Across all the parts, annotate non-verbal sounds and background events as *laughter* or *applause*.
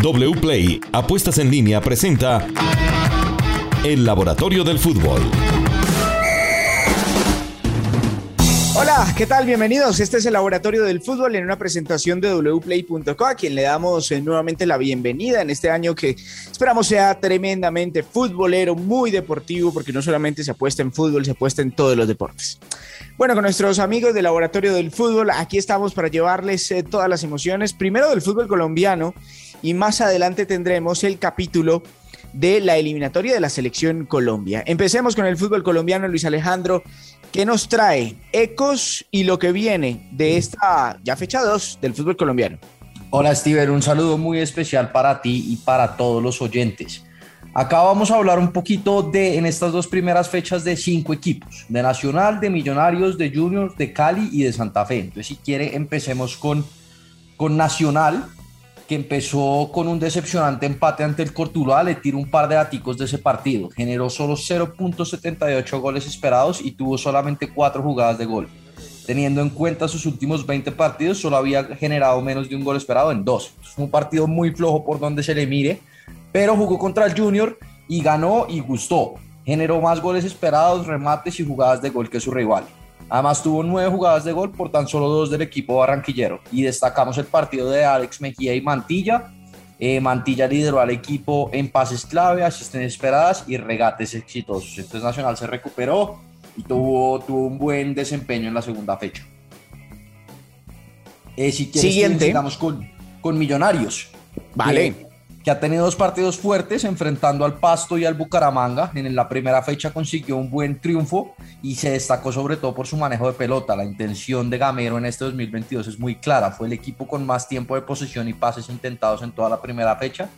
WPLAY Apuestas en línea presenta El Laboratorio del Fútbol. Hola, ¿qué tal? Bienvenidos. Este es el Laboratorio del Fútbol en una presentación de wplay.co, a quien le damos eh, nuevamente la bienvenida en este año que esperamos sea tremendamente futbolero, muy deportivo, porque no solamente se apuesta en fútbol, se apuesta en todos los deportes. Bueno, con nuestros amigos del Laboratorio del Fútbol, aquí estamos para llevarles eh, todas las emociones, primero del fútbol colombiano y más adelante tendremos el capítulo de la eliminatoria de la selección Colombia. Empecemos con el fútbol colombiano, Luis Alejandro. ¿Qué nos trae ecos y lo que viene de esta ya fecha 2 del fútbol colombiano? Hola Steven, un saludo muy especial para ti y para todos los oyentes. Acá vamos a hablar un poquito de, en estas dos primeras fechas, de cinco equipos, de Nacional, de Millonarios, de Juniors, de Cali y de Santa Fe. Entonces, si quiere, empecemos con, con Nacional, que empezó con un decepcionante empate ante el Cortuluá, le tiró un par de daticos de ese partido. Generó solo 0.78 goles esperados y tuvo solamente cuatro jugadas de gol. Teniendo en cuenta sus últimos 20 partidos, solo había generado menos de un gol esperado en dos. Fue un partido muy flojo por donde se le mire, pero jugó contra el Junior y ganó y gustó. Generó más goles esperados, remates y jugadas de gol que su rival. Además tuvo nueve jugadas de gol por tan solo dos del equipo barranquillero. Y destacamos el partido de Alex Mejía y Mantilla. Eh, Mantilla lideró al equipo en pases clave, asistencias esperadas y regates exitosos. Entonces Nacional se recuperó y tuvo, tuvo un buen desempeño en la segunda fecha. Eh, si quieres, Siguiente. con, con Millonarios. Vale que ha tenido dos partidos fuertes enfrentando al Pasto y al Bucaramanga. En la primera fecha consiguió un buen triunfo y se destacó sobre todo por su manejo de pelota. La intención de Gamero en este 2022 es muy clara. Fue el equipo con más tiempo de posesión y pases intentados en toda la primera fecha.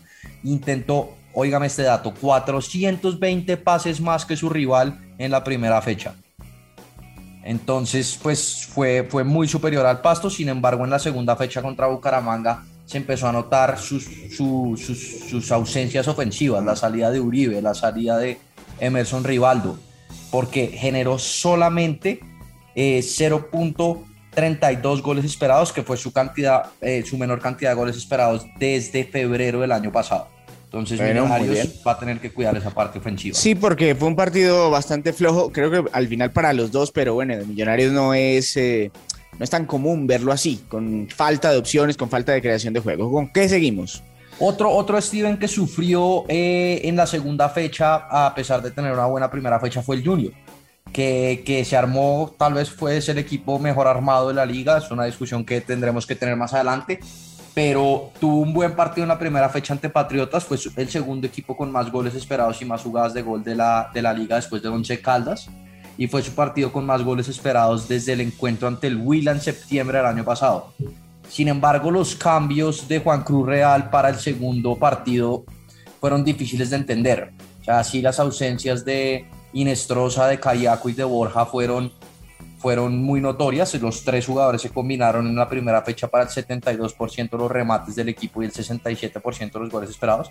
Intentó, óigame este dato, 420 pases más que su rival en la primera fecha. Entonces, pues fue, fue muy superior al Pasto. Sin embargo, en la segunda fecha contra Bucaramanga se empezó a notar sus, sus, ausencias ofensivas, la salida de Uribe, la salida de Emerson Rivaldo, porque generó solamente 0.32 eh, goles esperados, que fue su, cantidad, eh, su menor cantidad de goles esperados desde febrero del año pasado. Entonces, Millonarios va a tener que cuidar esa parte ofensiva. Sí, porque fue un partido bastante flojo, creo que al final para los dos, pero bueno, Millonarios no es eh, no es tan común verlo así, con falta de opciones, con falta de creación de juego. ¿Con qué seguimos? Otro, otro Steven que sufrió eh, en la segunda fecha, a pesar de tener una buena primera fecha, fue el Junior, que, que se armó, tal vez fue el equipo mejor armado de la liga, es una discusión que tendremos que tener más adelante, pero tuvo un buen partido en la primera fecha ante Patriotas, fue el segundo equipo con más goles esperados y más jugadas de gol de la, de la liga después de Once Caldas y fue su partido con más goles esperados desde el encuentro ante el Will en septiembre del año pasado. Sin embargo, los cambios de Juan Cruz Real para el segundo partido fueron difíciles de entender. O sea, así las ausencias de Inestrosa, de Cayaco y de Borja fueron, fueron muy notorias. Los tres jugadores se combinaron en la primera fecha para el 72% de los remates del equipo y el 67% de los goles esperados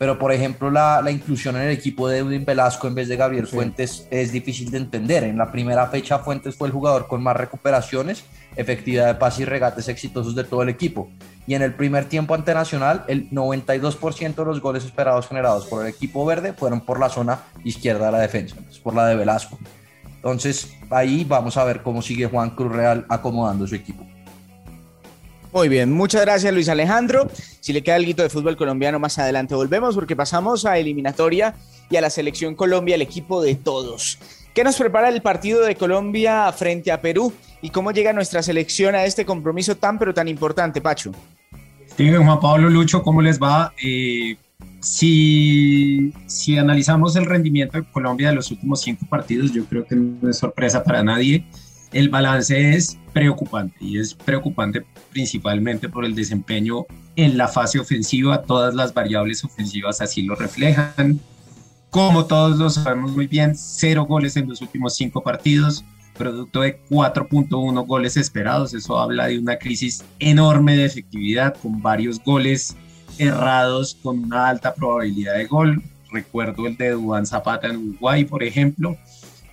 pero por ejemplo la, la, inclusión en el equipo de Edwin Velasco en vez de Gabriel Fuentes es difícil de entender. En la primera fecha Fuentes fue el jugador con más recuperaciones, efectividad de pase y regates exitosos de todo el equipo. Y en el primer tiempo ante Nacional, el 92% de los goles esperados generados por el equipo verde fueron por la zona izquierda de la defensa, por la de Velasco. Entonces ahí vamos a ver cómo sigue Juan Cruz Real acomodando su equipo. Muy bien, muchas gracias Luis Alejandro. Si le queda algo de fútbol colombiano más adelante volvemos porque pasamos a eliminatoria y a la selección Colombia, el equipo de todos. ¿Qué nos prepara el partido de Colombia frente a Perú y cómo llega nuestra selección a este compromiso tan pero tan importante, Pacho? Steven, Juan Pablo Lucho, ¿cómo les va? Eh, si, si analizamos el rendimiento de Colombia de los últimos cinco partidos, yo creo que no es sorpresa para nadie el balance es preocupante y es preocupante principalmente por el desempeño en la fase ofensiva. Todas las variables ofensivas así lo reflejan. Como todos lo sabemos muy bien, cero goles en los últimos cinco partidos, producto de 4.1 goles esperados. Eso habla de una crisis enorme de efectividad con varios goles errados con una alta probabilidad de gol. Recuerdo el de Duan Zapata en Uruguay, por ejemplo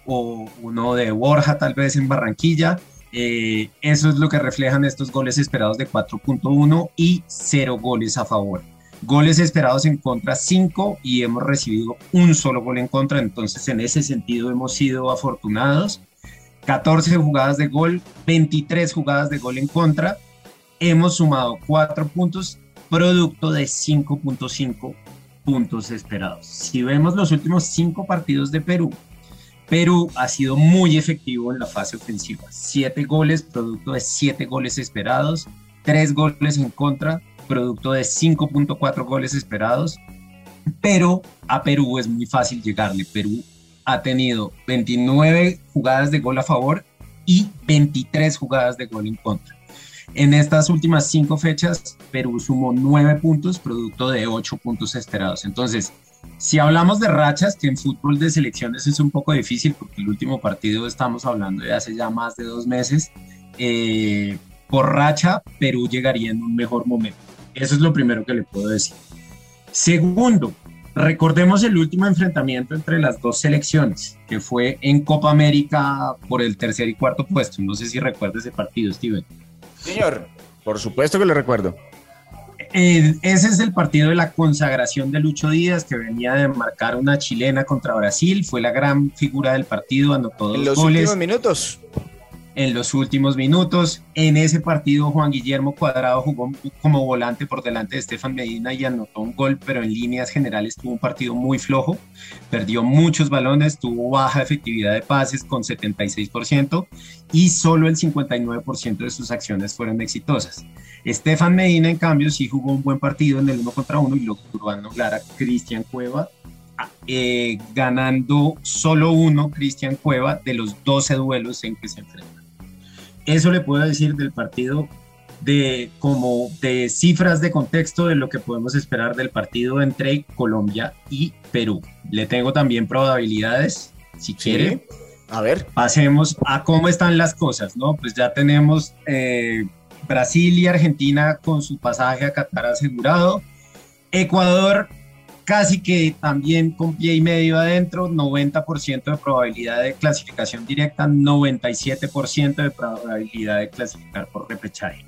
o uno de Borja tal vez en Barranquilla. Eh, eso es lo que reflejan estos goles esperados de 4.1 y 0 goles a favor. Goles esperados en contra 5 y hemos recibido un solo gol en contra, entonces en ese sentido hemos sido afortunados. 14 jugadas de gol, 23 jugadas de gol en contra. Hemos sumado 4 puntos, producto de 5.5 puntos esperados. Si vemos los últimos 5 partidos de Perú, Perú ha sido muy efectivo en la fase ofensiva. 7 goles, producto de 7 goles esperados, 3 goles en contra, producto de 5.4 goles esperados, pero a Perú es muy fácil llegarle. Perú ha tenido 29 jugadas de gol a favor y 23 jugadas de gol en contra. En estas últimas cinco fechas, Perú sumó 9 puntos, producto de 8 puntos esperados. Entonces, si hablamos de rachas, que en fútbol de selecciones es un poco difícil, porque el último partido estamos hablando de hace ya más de dos meses, eh, por racha, Perú llegaría en un mejor momento. Eso es lo primero que le puedo decir. Segundo, recordemos el último enfrentamiento entre las dos selecciones, que fue en Copa América por el tercer y cuarto puesto. No sé si recuerda ese partido, Steven. Señor, por supuesto que lo recuerdo. Eh, ese es el partido de la consagración de Lucho Díaz, que venía de marcar una chilena contra Brasil. Fue la gran figura del partido, anotó dos en los goles. últimos minutos en los últimos minutos. En ese partido Juan Guillermo Cuadrado jugó como volante por delante de Estefan Medina y anotó un gol, pero en líneas generales tuvo un partido muy flojo, perdió muchos balones, tuvo baja efectividad de pases con 76% y solo el 59% de sus acciones fueron exitosas. Estefan Medina, en cambio, sí jugó un buen partido en el uno contra uno y logró anular a Cristian Cueva eh, ganando solo uno, Cristian Cueva, de los 12 duelos en que se enfrentó. Eso le puedo decir del partido de como de cifras de contexto de lo que podemos esperar del partido entre Colombia y Perú. Le tengo también probabilidades, si quiere. A ver. Pasemos a cómo están las cosas, ¿no? Pues ya tenemos eh, Brasil y Argentina con su pasaje a Qatar asegurado. Ecuador casi que también con pie y medio adentro, 90% de probabilidad de clasificación directa, 97% de probabilidad de clasificar por repechaje.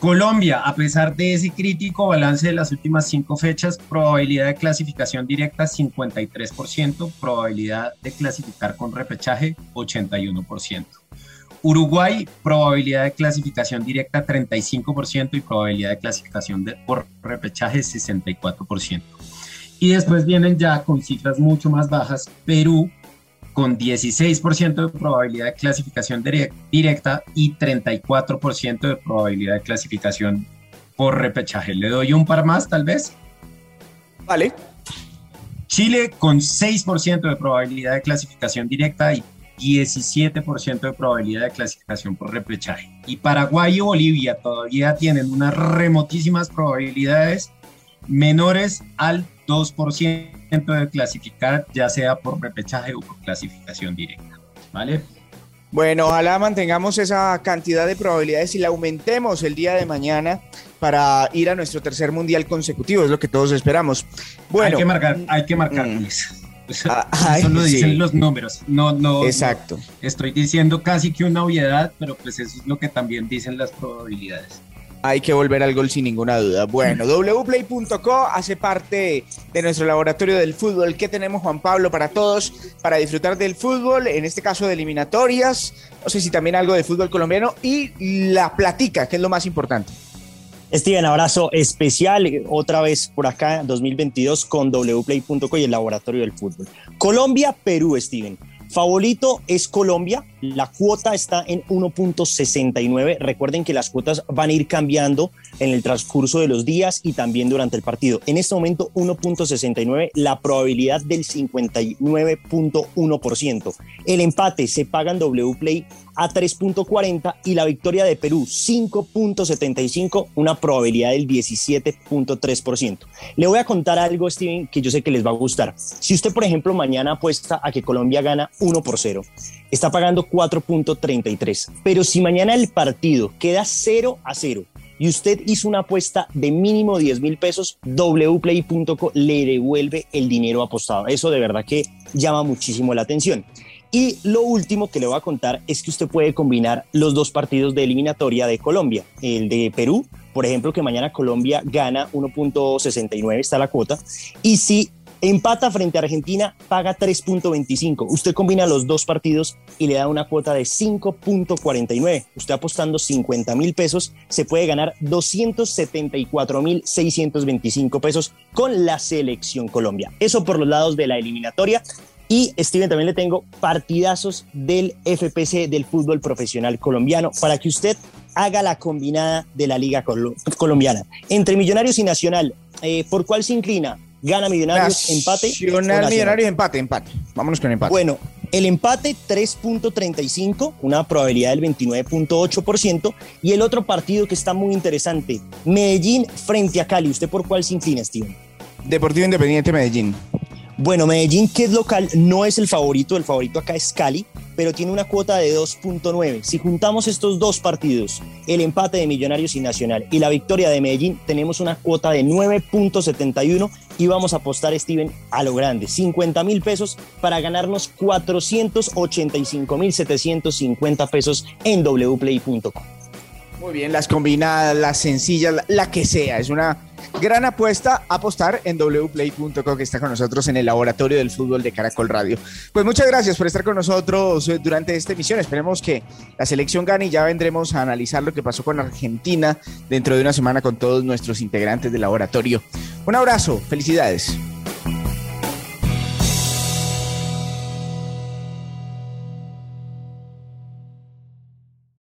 Colombia, a pesar de ese crítico balance de las últimas cinco fechas, probabilidad de clasificación directa 53%, probabilidad de clasificar con repechaje 81%. Uruguay, probabilidad de clasificación directa 35% y probabilidad de clasificación por repechaje 64%. Y después vienen ya con cifras mucho más bajas, Perú con 16% de probabilidad de clasificación directa y 34% de probabilidad de clasificación por repechaje. Le doy un par más, tal vez. Vale. Chile con 6% de probabilidad de clasificación directa y 17% de probabilidad de clasificación por repechaje. Y Paraguay y Bolivia todavía tienen unas remotísimas probabilidades menores al 2% de clasificar, ya sea por repechaje o por clasificación directa. ¿Vale? Bueno, ojalá mantengamos esa cantidad de probabilidades y la aumentemos el día de mañana para ir a nuestro tercer mundial consecutivo, es lo que todos esperamos. Bueno, hay que marcar, hay que marcar. Mm. *laughs* Ah, eso lo dicen los números. No, no. Exacto. estoy diciendo casi que una obviedad, pero pues eso es lo que también dicen las probabilidades. Hay que volver al gol sin ninguna duda. Bueno, wplay.co hace parte de nuestro laboratorio del fútbol. ¿Qué tenemos, Juan Pablo, para todos, para disfrutar del fútbol, en este caso de eliminatorias? No sé si también algo de fútbol colombiano y la platica, que es lo más importante. Steven, abrazo especial otra vez por acá 2022 con wplay.co y el laboratorio del fútbol. Colombia, Perú, Steven. Favorito es Colombia, la cuota está en 1.69. Recuerden que las cuotas van a ir cambiando en el transcurso de los días y también durante el partido. En este momento 1.69, la probabilidad del 59.1%. El empate se paga en W Play a 3.40 y la victoria de Perú 5.75, una probabilidad del 17.3%. Le voy a contar algo, Steven, que yo sé que les va a gustar. Si usted, por ejemplo, mañana apuesta a que Colombia gana 1 por 0, está pagando 4.33. Pero si mañana el partido queda 0 a 0 y usted hizo una apuesta de mínimo 10 mil pesos, wplay.co le devuelve el dinero apostado. Eso de verdad que llama muchísimo la atención. Y lo último que le voy a contar es que usted puede combinar los dos partidos de eliminatoria de Colombia, el de Perú por ejemplo, que mañana Colombia gana 1.69, está la cuota, y si empata frente a Argentina, paga 3.25. Usted combina los dos partidos y le da una cuota de 5.49. Usted apostando 50 mil pesos, se puede ganar 274 mil 625 pesos con la selección Colombia. Eso por los lados de la eliminatoria. Y Steven, también le tengo partidazos del FPC del fútbol profesional colombiano para que usted haga la combinada de la Liga Colombiana. Entre Millonarios y Nacional, eh, ¿por cuál se inclina? ¿Gana Millonarios, empate? Nacional, Millonarios, empate, empate. Vámonos con empate. Bueno, el empate 3.35, una probabilidad del 29.8%. Y el otro partido que está muy interesante, Medellín frente a Cali. ¿Usted por cuál se inclina, Steven? Deportivo Independiente Medellín. Bueno, Medellín, que es local, no es el favorito, el favorito acá es Cali, pero tiene una cuota de 2.9. Si juntamos estos dos partidos, el empate de Millonarios y Nacional y la victoria de Medellín, tenemos una cuota de 9.71 y vamos a apostar, Steven, a lo grande, 50 mil pesos para ganarnos 485 mil 750 pesos en wplay.com. Muy bien, las combinadas, las sencillas, la que sea, es una Gran apuesta, apostar en wplay.co que está con nosotros en el laboratorio del fútbol de Caracol Radio. Pues muchas gracias por estar con nosotros eh, durante esta emisión. Esperemos que la selección gane y ya vendremos a analizar lo que pasó con Argentina dentro de una semana con todos nuestros integrantes del laboratorio. Un abrazo, felicidades.